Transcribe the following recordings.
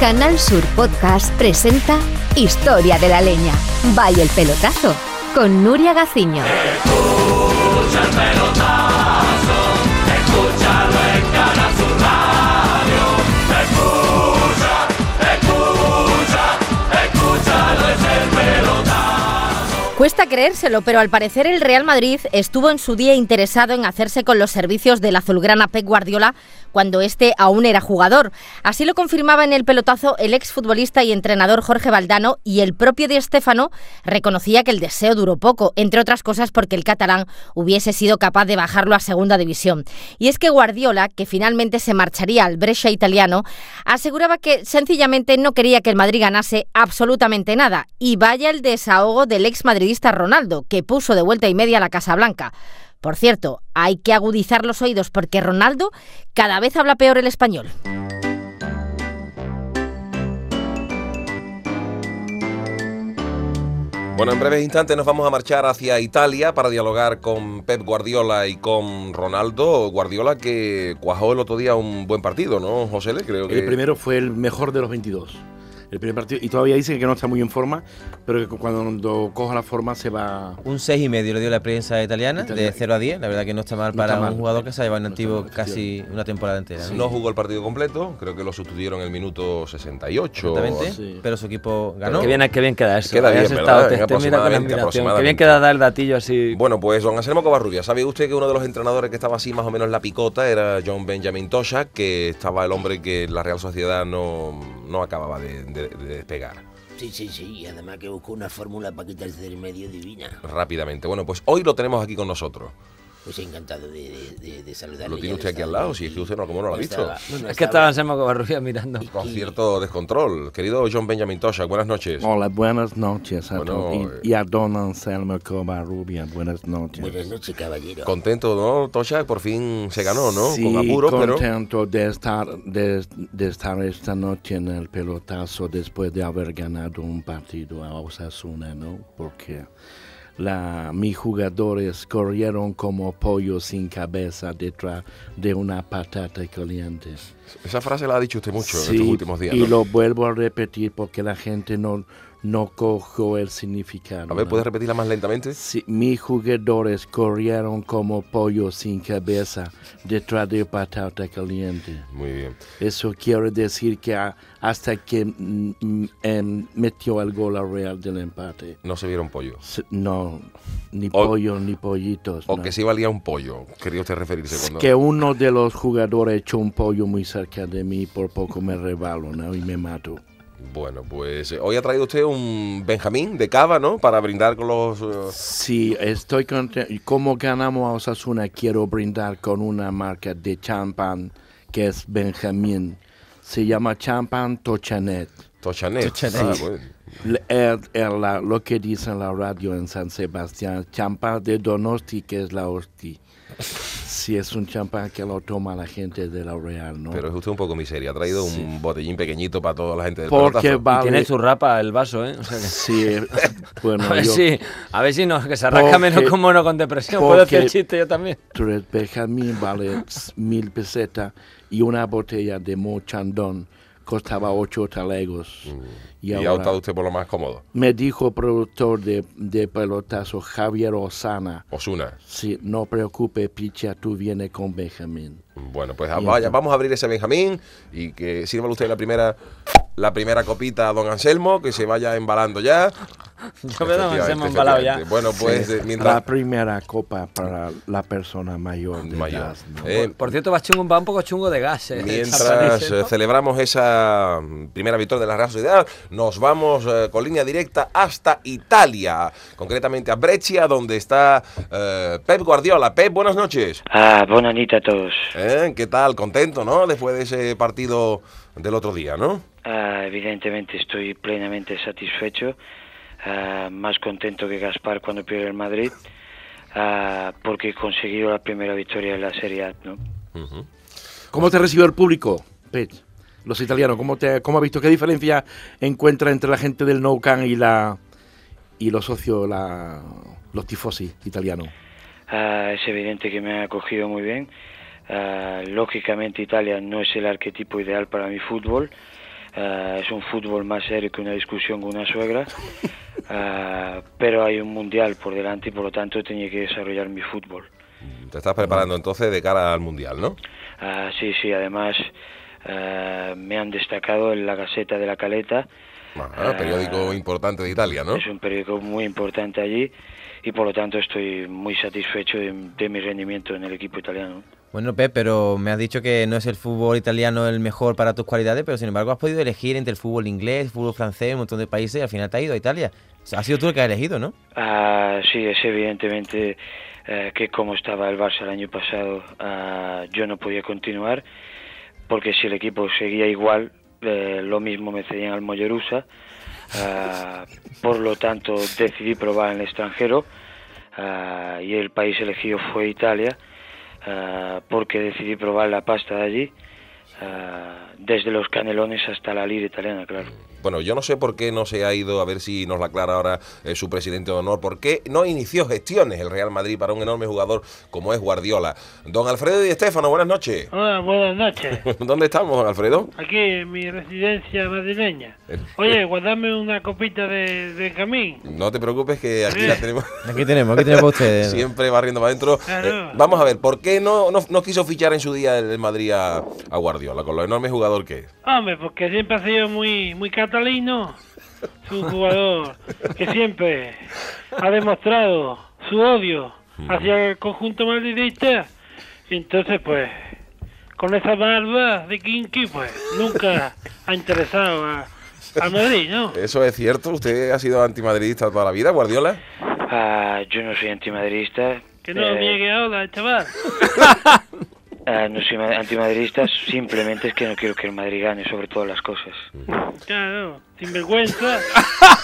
Canal Sur Podcast presenta Historia de la Leña. Vaya el pelotazo con Nuria Gaciño. Cuesta creérselo, pero al parecer el Real Madrid estuvo en su día interesado en hacerse con los servicios del azulgrana Pep Guardiola cuando este aún era jugador. Así lo confirmaba en el pelotazo el exfutbolista y entrenador Jorge Valdano y el propio Di Stéfano reconocía que el deseo duró poco, entre otras cosas porque el catalán hubiese sido capaz de bajarlo a segunda división. Y es que Guardiola, que finalmente se marcharía al Brescia italiano, aseguraba que sencillamente no quería que el Madrid ganase absolutamente nada. Y vaya el desahogo del ex Madrid Ronaldo, que puso de vuelta y media la Casa Blanca. Por cierto, hay que agudizar los oídos porque Ronaldo cada vez habla peor el español. Bueno, en breves instantes nos vamos a marchar hacia Italia para dialogar con Pep Guardiola y con Ronaldo. Guardiola que cuajó el otro día un buen partido, ¿no, José? Creo que... El primero fue el mejor de los 22 el primer partido. Y todavía dice que no está muy en forma, pero que cuando coja la forma se va. Un 6 y medio le dio la prensa italiana, de 0 a 10. La verdad que no está mal para un jugador que se ha llevado en activo casi una temporada entera. ¿no? jugó el partido completo, creo que lo sustituyeron en el minuto 68. Exactamente, pero su equipo ganó. Qué bien, qué bien queda eso. Queda bien. Qué bien queda dar el datillo así. Bueno, pues don Anselmo Covarrubia, ¿sabe usted que uno de los entrenadores que estaba así más o menos en la picota era John Benjamin Tosha, que estaba el hombre que la Real Sociedad no, no acababa de despegar? Sí, sí, sí, y además que buscó una fórmula para quitarse del medio divina. Rápidamente. Bueno, pues hoy lo tenemos aquí con nosotros. Pues encantado de, de, de saludarle. Lo tiene usted aquí al lado, si es que usted no, como no lo ha visto. es que estaba Anselmo Covarrubias mirando. Con cierto descontrol. Querido John Benjamin Tosha, buenas noches. Hola, buenas noches a todos. Y, a don Anselmo Covarrubias, buenas noches. Buenas noches, caballero. Contento, ¿no, Tosha? Por fin se ganó, ¿no? Sí, Con apuro, contento de estar, de, de estar esta noche en el pelotazo después de haber ganado un partido a Osasuna, ¿no? Porque la, mis jugadores corrieron como pollo sin cabeza detrás de una patata caliente. Esa frase la ha dicho usted mucho en estos últimos días. Y lo vuelvo a repetir porque la gente no, no cojo el significado. A ver, ¿puedes repetirla más lentamente? Sí, mis jugadores corrieron como pollo sin cabeza detrás de patata caliente. Muy bien. Eso quiere decir que hasta que mm, mm, metió el gol al Real del empate. No se vieron pollo. no, ni pollo ni pollitos. O que sí valía un pollo, quería usted referirse. Cuando... Que uno de los jugadores echó un pollo muy cerca de mí, por poco me rebalo ¿no? y me mato. Bueno, pues eh, hoy ha traído usted un Benjamín de cava, ¿no? Para brindar con los... Uh... Sí, estoy contento. Como ganamos a Osasuna, quiero brindar con una marca de champán que es Benjamín. Se llama champán Tochanet. Tochanet. Tochanet. Ah, lo que dice en la radio en San Sebastián, champán de Donosti, que es la hostia si es un champán que lo toma la gente de la Real, ¿no? Pero es usted un poco miseria. Ha traído un botellín pequeñito para toda la gente del Porque vale. Tiene su rapa el vaso, ¿eh? Sí, bueno, a ver si, a ver si no, que se arranca menos con mono con depresión. Puedo hacer chiste yo también. Tres Benjamín vale mil pesetas y una botella de mochandón costaba ocho talegos. Mm. Y, ha optado usted por lo más cómodo. Me dijo el productor de, de pelotazo, Javier Osana. Osuna. Sí, no preocupe, Picha, tú vienes con Benjamín. Bueno, pues vaya, vamos a abrir ese Benjamín y que sirva usted la primera la primera copita a don Anselmo, que se vaya embalando ya. Yo embalado ya. Bueno, pues eh, mientras... La primera copa para la persona mayor de mayor. Eh, por, cierto, va, chungo, va un poco chungo de gas. Eh, mientras celebramos esa primera victoria de la Real Sociedad, nos vamos con línea directa hasta Italia, concretamente a Brescia, donde está Pep Guardiola. Pep, buenas noches. Ah, buenas noches a todos. ¿Qué tal? Contento, ¿no? Después de ese partido del otro día, ¿no? Ah, evidentemente estoy plenamente satisfecho, ah, más contento que Gaspar cuando pierde el Madrid, uh, porque he conseguido la primera victoria en la Serie A. ¿no? ¿Cómo te recibió el público, Pet? Los italianos, ¿cómo, te, ¿cómo ha visto? ¿Qué diferencia encuentra entre la gente del Nou Camp y, la, y los socios, la, los tifosi italianos? es evidente que me ha acogido muy bien. lógicamente Italia no es el arquetipo ideal para mi fútbol, Eh, es un fútbol más serio que una discusión con una suegra, eh, pero hay un mundial por delante y por lo tanto tenía que desarrollar mi fútbol. Te estás preparando entonces de cara al mundial, ¿no? Ah, sí, sí, además eh, me han destacado en la Gaceta de la Caleta. Ah, periódico importante de Italia, ¿no? Es un periódico muy importante allí y por lo tanto estoy muy satisfecho de, mi rendimiento en el equipo italiano. Bueno, Pep, pero me has dicho que no es el fútbol italiano el mejor para tus cualidades, pero sin embargo has podido elegir entre el fútbol inglés, el fútbol francés, un montón de países y al final te has ido a Italia. Ha sido tú el que has elegido, ¿no? Ah, sí, es evidentemente eh, que como estaba el Barça el año pasado, ah, yo no podía continuar, porque si el equipo seguía igual, eh, lo mismo me cedían al Mollerusa. Ah, por lo tanto, decidí probar en el extranjero y el país elegido fue Italia, porque decidí probar la pasta de allí, desde los canelones hasta la lira italiana, claro. Bueno, yo no sé por qué no se ha ido, a ver si nos lo aclara ahora eh, su presidente de honor, por qué no inició gestiones el Real Madrid para un enorme jugador como es Guardiola. Don Alfredo y Estefano, buenas noches. Hola, buenas noches. ¿Dónde estamos, don Alfredo? Aquí, en mi residencia madrileña. Oye, guardame una copita de, de camín. No te preocupes que aquí la tenemos. Aquí tenemos, aquí tenemos ustedes. Siempre barriendo para adentro. Eh, vamos a ver, ¿por qué no, no, quiso fichar en su día el Madrid a, Guardiola, con lo enorme jugador que es? Hombre, porque siempre ha sido muy, muy catalino, su jugador que siempre ha demostrado su odio hacia el conjunto madridista. Y entonces, pues, con esa barba de Kinky, pues, nunca ha interesado a, Madrid, ¿no? Eso es cierto. ¿Usted ha sido antimadridista toda la vida, Guardiola? Ah, yo no soy antimadridista. Que no eh... niegue ahora, chaval. No soy antimadridista, simplemente es que no quiero que el Madrid gane sobre todas las cosas. Claro, sin vergüenza.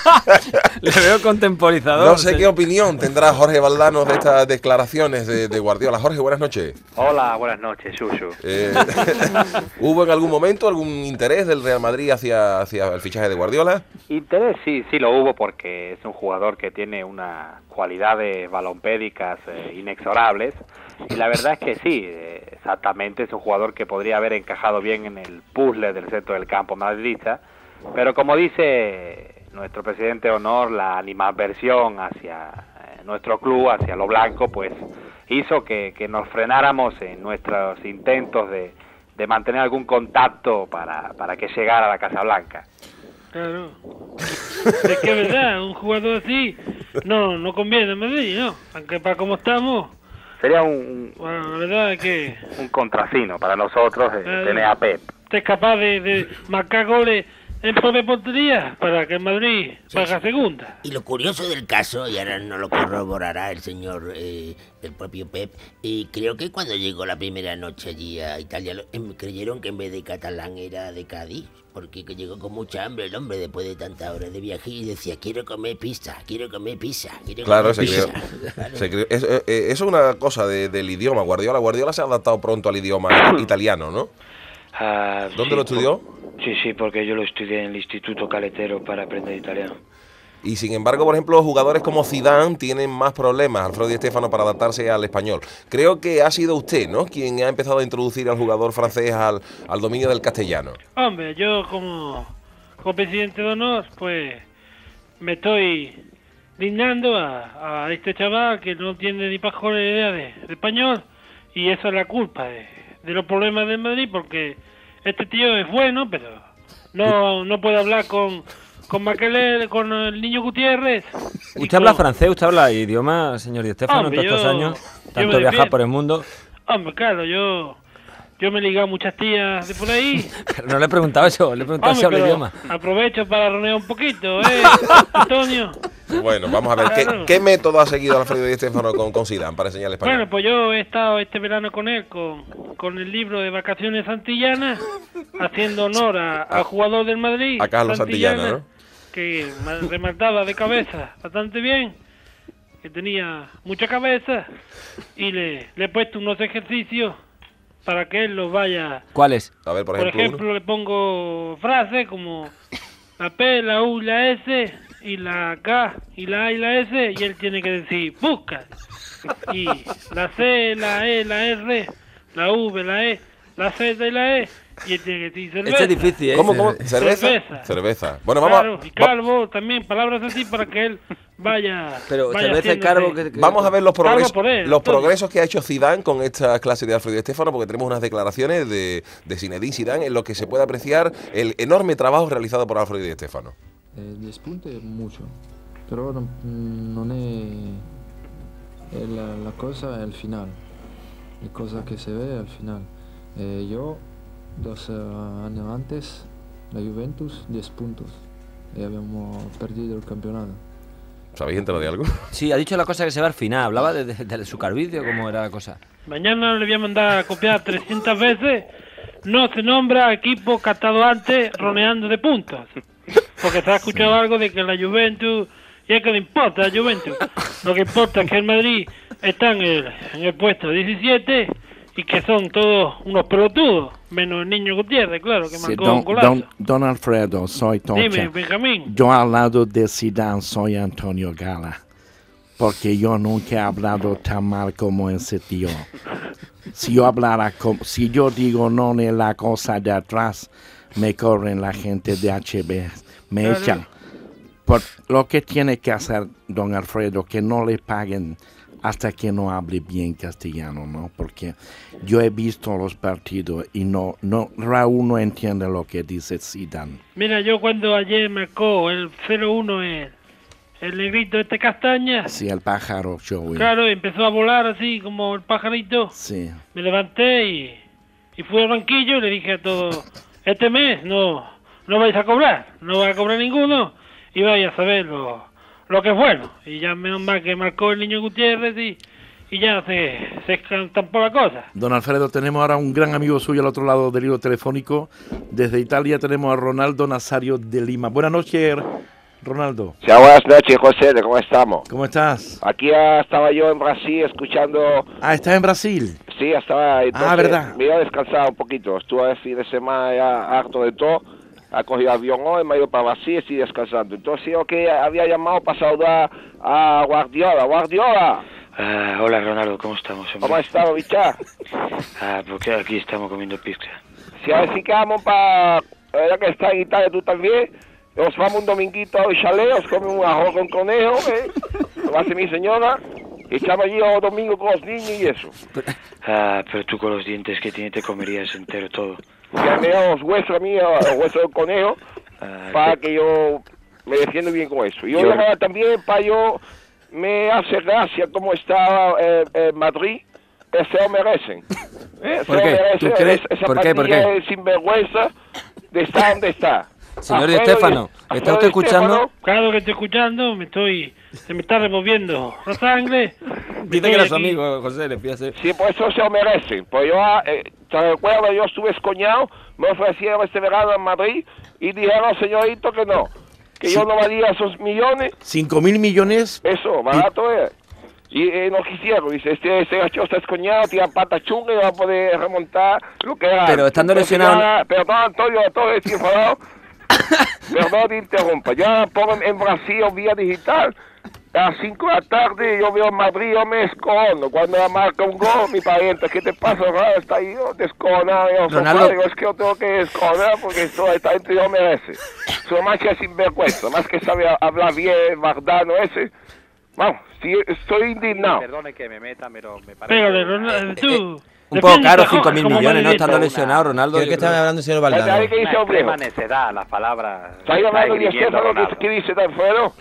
Le veo contemporizador. No sé qué opinión tendrá Jorge Valdano de estas declaraciones de, Guardiola. Jorge, buenas noches. Hola, buenas noches, Susu. Eh, ¿Hubo en algún momento algún interés del Real Madrid hacia, hacia el fichaje de Guardiola? Interés sí, sí lo hubo porque es un jugador que tiene unas cualidades balompédicas eh, inexorables y la verdad es que sí, eh, exactamente, es un jugador que podría haber encajado bien en el puzzle del centro del campo madridista, pero como dice nuestro presidente de honor, la animadversión hacia eh, nuestro club, hacia lo blanco, pues hizo que, nos frenáramos en nuestros intentos de, de mantener algún contacto para, para que llegara a la Casa Blanca. Claro. Es que es verdad, un jugador así no, no conviene en Madrid, ¿no? Aunque para como estamos sería un, bueno, la verdad que un contrasino para nosotros eh, tener a Pep. Usted es capaz de, de marcar goles en de portería para que el Madrid paga segunda. Y lo curioso del caso, y ahora no lo corroborará el señor, eh, el propio Pep, y creo que cuando llegó la primera noche allí a Italia, em, creyeron que en vez de catalán era de Cádiz, porque llegó con mucha hambre el hombre después de tanta hora de viaje y decía, quiero comer pizza, quiero comer pizza, quiero claro, comer pizza. Creó, Es, eh, eh, es, una cosa del idioma, Guardiola. Guardiola se ha adaptado pronto al idioma italiano, ¿no? Ah, ¿Dónde lo estudió? Sí, sí, porque yo lo estudié en el Instituto Caletero para aprender italiano. Y sin embargo, por ejemplo, jugadores como Zidane tienen más problemas, Alfredo y Estefano, para adaptarse al español. Creo que ha sido usted, ¿no?, quien ha empezado a introducir al jugador francés al, dominio del castellano. Hombre, yo como, como presidente de honor, pues me estoy dignando a, este chaval que no tiene ni pajores idea de, español y eso es la culpa de, de los problemas de Madrid porque este tío es bueno, pero no, no puede hablar con, con con el niño Gutiérrez. ¿Usted habla francés? ¿Usted habla idioma, señor Di Stefano, todos estos años? Tanto viajar por el mundo. Hombre, claro, yo yo me he ligado muchas tías de por ahí. Pero no le he preguntado eso, le he preguntado si habla idioma. Aprovecho para reunir un poquito, ¿eh, Antonio? Bueno, vamos a ver, ¿qué, método ha seguido Alfredo Di Stefano con, con Zidane para enseñarle español? Bueno, pues yo he estado este verano con él, con, con el libro de Vacaciones Santillanas, haciendo honor al jugador del Madrid. A Carlos Santillana, ¿no? Que remataba de cabeza bastante bien, que tenía mucha cabeza, y le, le he puesto unos ejercicios para que él los vaya. ¿Cuáles? A ver, por ejemplo. Por ejemplo, le pongo frases como la P, la U, la S y la K y la A y la S y él tiene que decir busca. Y la C, la E, la R, la V, la E la Z y la E, y tiene que decir cerveza. Este es difícil, ¿eh? ¿Cómo, cómo? ¿Cerveza? Cerveza. Cerveza. Bueno, vamos Claro, y a, va- calvo también, palabras así para que él vaya. Pero vaya cerveza y haciéndose- carbo, que, que- vamos a ver los progresos, los progresos que ha hecho Zidane con esta clase de Alfredo y Estefano, porque tenemos unas declaraciones de, de Zinedine Zidane en lo que se puede apreciar el enorme trabajo realizado por Alfredo y Estefano. Eh, 10 punti è molto, però non, non è, è la, la cosa al final, la cosa che si vede al final. Eh, io, dos eh, anni antes, la Juventus 10 puntos e abbiamo perdido il campionato. ¿Sabéis enterado de algo? Sí, ha dicho la cosa que se va al final. Hablaba de, de, de su carvicio, cómo era la cosa. Mañana le voy a mandar a copiar 300 veces. No se nombra equipo catado antes roneando de puntos. Porque se ha escuchado algo de que la Juventus. Y es que le importa a la Juventus. Lo que importa es que el Madrid está en el, en el puesto 17 y que son todos unos pelotudos. Menos el niño Gutiérrez, claro, que Sí, marcó don, un golazo. don, don Alfredo, soy Tocha. Dime, Benjamín. Yo al lado de Zidane soy Antonio Gala, porque yo nunca he hablado tan mal como ese tío. Si yo hablara, como, si yo digo no en la cosa de atrás, me corren la gente de HB, me Claro. echan. Por lo que tiene que hacer don Alfredo, que no le paguen hasta que no hable bien castellano, ¿no? Porque yo he visto los partidos y no, no, Raúl no entiende lo que dice Zidane. Mira, yo cuando ayer marcó el 0-1 el, el negrito este castaña, Sí, el pájaro Joey. claro, empezó a volar así como el pajarito. Sí. Me levanté y, y fui al banquillo y le dije a todos, este mes no, no vais a cobrar, no vais a cobrar ninguno y vais a saber lo, que es bueno. Y ya menos mal que marcó el niño Gutiérrez y, y ya se, se estampó la cosa. Don Alfredo, tenemos ahora un gran amigo suyo al otro lado del hilo telefónico. Desde Italia tenemos a Ronaldo Nazario de Lima. Buenas noches, Ronaldo. Sí, buenas noches, José, ¿cómo estamos? ¿Cómo estás? Aquí ah, estaba yo en Brasil escuchando... Ah, estás en Brasil. Sí, estaba... Entonces, Ah, ¿verdad? Me iba a descansar un poquito. Estuve el fin de semana ya harto de todo. Ha cogido avión hoy, me ha ido para Brasil y estoy descansando. Entonces yo que había llamado para saludar a Guardiola. Guardiola, Ah, hola Ronaldo, ¿cómo estamos? hombre? ¿cómo has estado, bicha? Ah, porque aquí estamos comiendo pizza. Si a ver si quedamos para... Ya que está en Italia tú también. Nos vamos un dominguito al chalet, os come un arroz con conejo, ¿eh? Lo hace mi señora. Y allí el domingo con los niños y eso. Ah, pero tú con los dientes que tienes te comerías entero todo. Me da los huesos a mí, los huesos del conejo, Ah, para que yo me defiendo bien con eso. Y yo Yo- también para yo, me hace gracia cómo está eh, eh, Madrid, se lo merecen. Eh, se ¿Por lo qué? merecen, ¿Tú crees? es- esa ¿Por qué? ¿Por qué? de sinvergüenza de estar donde está. Señor Di y- ¿está usted escuchando? Claro que estoy escuchando, me estoy, se me está removiendo la sangre. Dice que era su amigo, José, le fíjese. Sí, por eso se lo merecen. Pues yo, eh, ¿te recuerdas? Yo estuve escoñado, me ofrecieron este verano en Madrid y dijeron, señorito, que no. Que yo no valía esos millones. Cinco mil millones. Eso, barato es. Y eh, no quisieron, dice, este, este gacho está escoñado, tiene pata chunga y va a poder remontar lo que era. Pero estando Pero lesionado- señora, Perdón, Antonio, todo estoy enfadado. Perdón, te interrumpa. Ya pongo en, Brasil vía digital. A las 5 de la tarde yo veo en Madrid, yo me escono. Cuando la marca un gol, mi pariente, ¿qué te pasa? raro? Está ahí, yo desconado. Yo, Ronaldo. digo, es que yo tengo que desconar porque esto, esta gente no merece. Su más que sinvergüenza, más que sabe hablar bien, Bardano ese. Vamos, sí, estoy indignado. Perdone que me meta, pero me parece... Pégale, Ronaldo, tú. Un poco caro, Defiéndete, 5 mil millones, ¿no? Estando lesionado, Ronaldo. Creo que estaba hablando el señor ¿Sabes Valdano. qué dice necedad, las palabras... ¿Está que hablando de? ¿Qué, dice de Alfredo?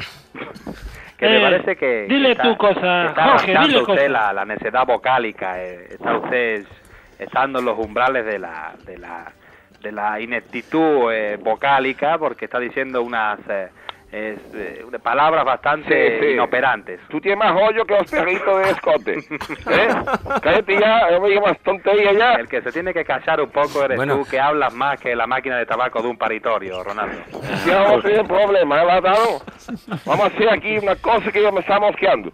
Que me Eh, parece que... dile está- tú cosa, Está Jorge, dile usted cosa. la, la necedad vocálica, eh, está usted estando en los umbrales de la... De la de la ineptitud eh, vocálica porque está diciendo unas eh, es, eh, unas palabras bastante Sí, sí. inoperantes. Tú tienes más hoyo que los perritos de escote. ¿Eh? Cállate ya, no me digas tontería ya. El que se tiene que callar un poco eres Bueno. tú, que hablas más que la máquina de tabaco de un paritorio, Ronaldo. Ya vamos a tener problemas, ¿eh? Vamos a hacer aquí una cosa que yo me está mosqueando.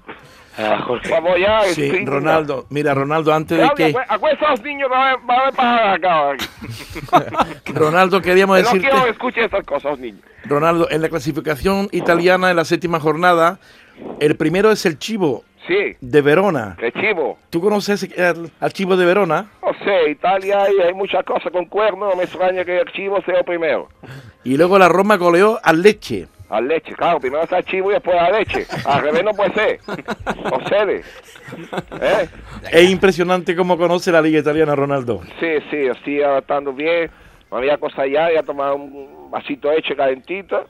Ah, Jorge. Vamos ya. Sí, estoy Ronaldo. Mira, Ronaldo, antes de que... acuesta a los niños, ver para acá. Ronaldo, queríamos No decirte... quiero que escuchen estas cosas, los niños. Ronaldo, en la clasificación italiana, en la séptima jornada, el primero es el Chivo, Sí. de Verona. ¿Qué chivo? ¿Tú conoces el, al chivo de Verona? No sé, Italia hay, hay muchas cosas con cuernos, no me extraña que el chivo sea el primero. Y luego la Roma goleó al Leche. Al leche, claro, primero está chivo y después la leche. Al revés no puede ser. No cede. ¿Eh? Es impresionante cómo conoce la liga italiana Ronaldo. Sí, sí, estoy adaptando bien. Me voy a acostar ya, a tomar un vasito hecho calentito.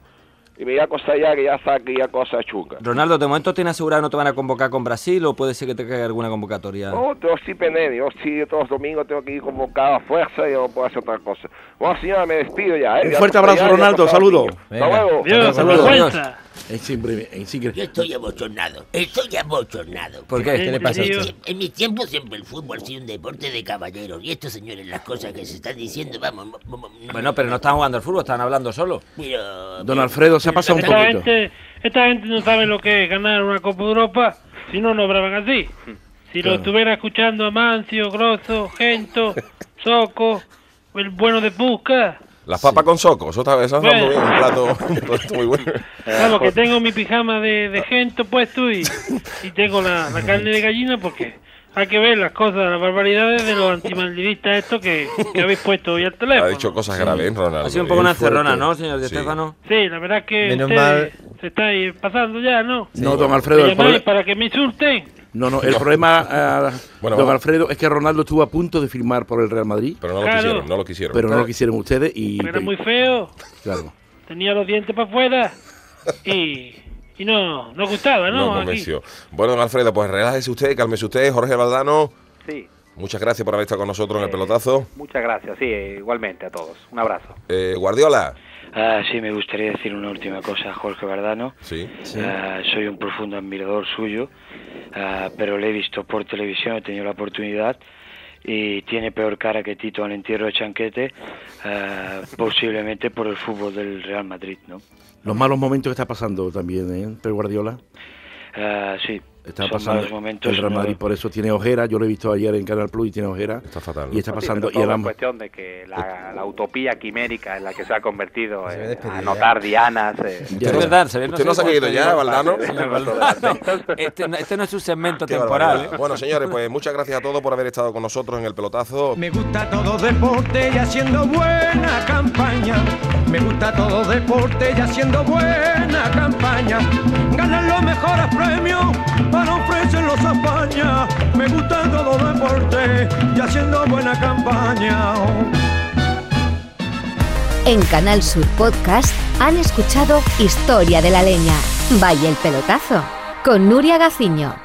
Y me voy a acostar ya, que ya está aquí ya cosa chunga. Ronaldo, ¿de momento tienes asegurado que no te van a convocar con Brasil o puede ser que te caiga alguna convocatoria? No, yo estoy pendiente. Yo sí, todos los domingos tengo que ir convocado a fuerza y yo no puedo hacer otra cosa. Bueno, señora, me despido ya. ¿eh? Un fuerte abrazo, ya, Ronaldo. Saludo. Hasta luego. Dios, Saludos. Es increíble. es increíble. Yo estoy abochornado, estoy abochornado. ¿Por qué? ¿Qué le pasa a usted? En mi tiempo siempre el fútbol ha sido un deporte de caballeros. Y estos señores, las cosas que se están diciendo, vamos. mo- mo- no- Bueno, pero no están jugando al fútbol, están hablando solo. Pero, Don Alfredo se ha pasado un Esta poquito. gente, esta gente no sabe lo que es ganar una Copa de Europa, si no, no hablaban así. Si lo Claro. estuviera escuchando a Mancio, Grosso, Gento, Soco, el bueno de Pusca, Las papas con soco, eso está, eso está Bueno. muy bien, un plato, un plato muy bueno. Vamos, que tengo mi pijama de, de Gento puesto y, y tengo la, la carne de gallina porque hay que ver las cosas, las barbaridades de los antimadridistas estos que, que habéis puesto hoy al teléfono. Ha dicho cosas graves, Ronaldo. Ha sido un poco una encerrona, ¿no, señor Sí. Stefano? Sí, la verdad es que Menos ustedes se estáis pasando ya, ¿no? No, don Me Alfredo, el llamáis proble- para que me insulten. no, no, el problema, Bueno, don. Alfredo, es que Ronaldo estuvo a punto de firmar por el Real Madrid, Pero no lo Claro. quisieron, no lo quisieron. pero no lo quisieron ustedes y... Era muy feo, Claro. tenía los dientes para afuera y, y no, no gustaba, No ¿no? Aquí. convenció. Bueno, don Alfredo, pues relájese usted, cálmese usted. Jorge Valdano, Sí, muchas gracias por haber estado con nosotros en el Eh, pelotazo. muchas gracias. Sí, igualmente a todos. Un abrazo. Eh, Guardiola. Ah, sí, me gustaría decir una última cosa a Jorge Bardano. Sí. Ah, soy un profundo admirador suyo, ah, pero le he visto por televisión, he tenido la oportunidad y tiene peor cara que Tito al entierro de Chanquete, ah, posiblemente por el fútbol del Real Madrid, ¿no? Los malos momentos que está pasando también, ¿eh? Guardiola. Ah, sí, Está pasando momentos. el Real no- Madrid, por eso tiene ojera. Yo lo he visto ayer en Canal Plus y tiene ojera. Está fatal. Y está Sí, pasando. pero y es cuestión de que la, la utopía quimérica en la que se ha convertido eh, despedido a ya. notar dianas. eh, es verdad, se ve, ¿Usted no se ha cuánto ya. Valdano? Este, no- este no es su segmento Qué temporal, barbaridad. ¿eh? Bueno, señores, pues muchas gracias a todos por haber estado con nosotros en el pelotazo. Me gusta todo deporte y haciendo buena campaña. Me gusta todo deporte y haciendo buena campaña. Ganan los mejores premios para ofrecerlos a España. Me gusta todo deporte y haciendo buena campaña. En Canal Sur Podcast han escuchado Historia de la Leña. Vaya el pelotazo. Con Nuria Gaciño.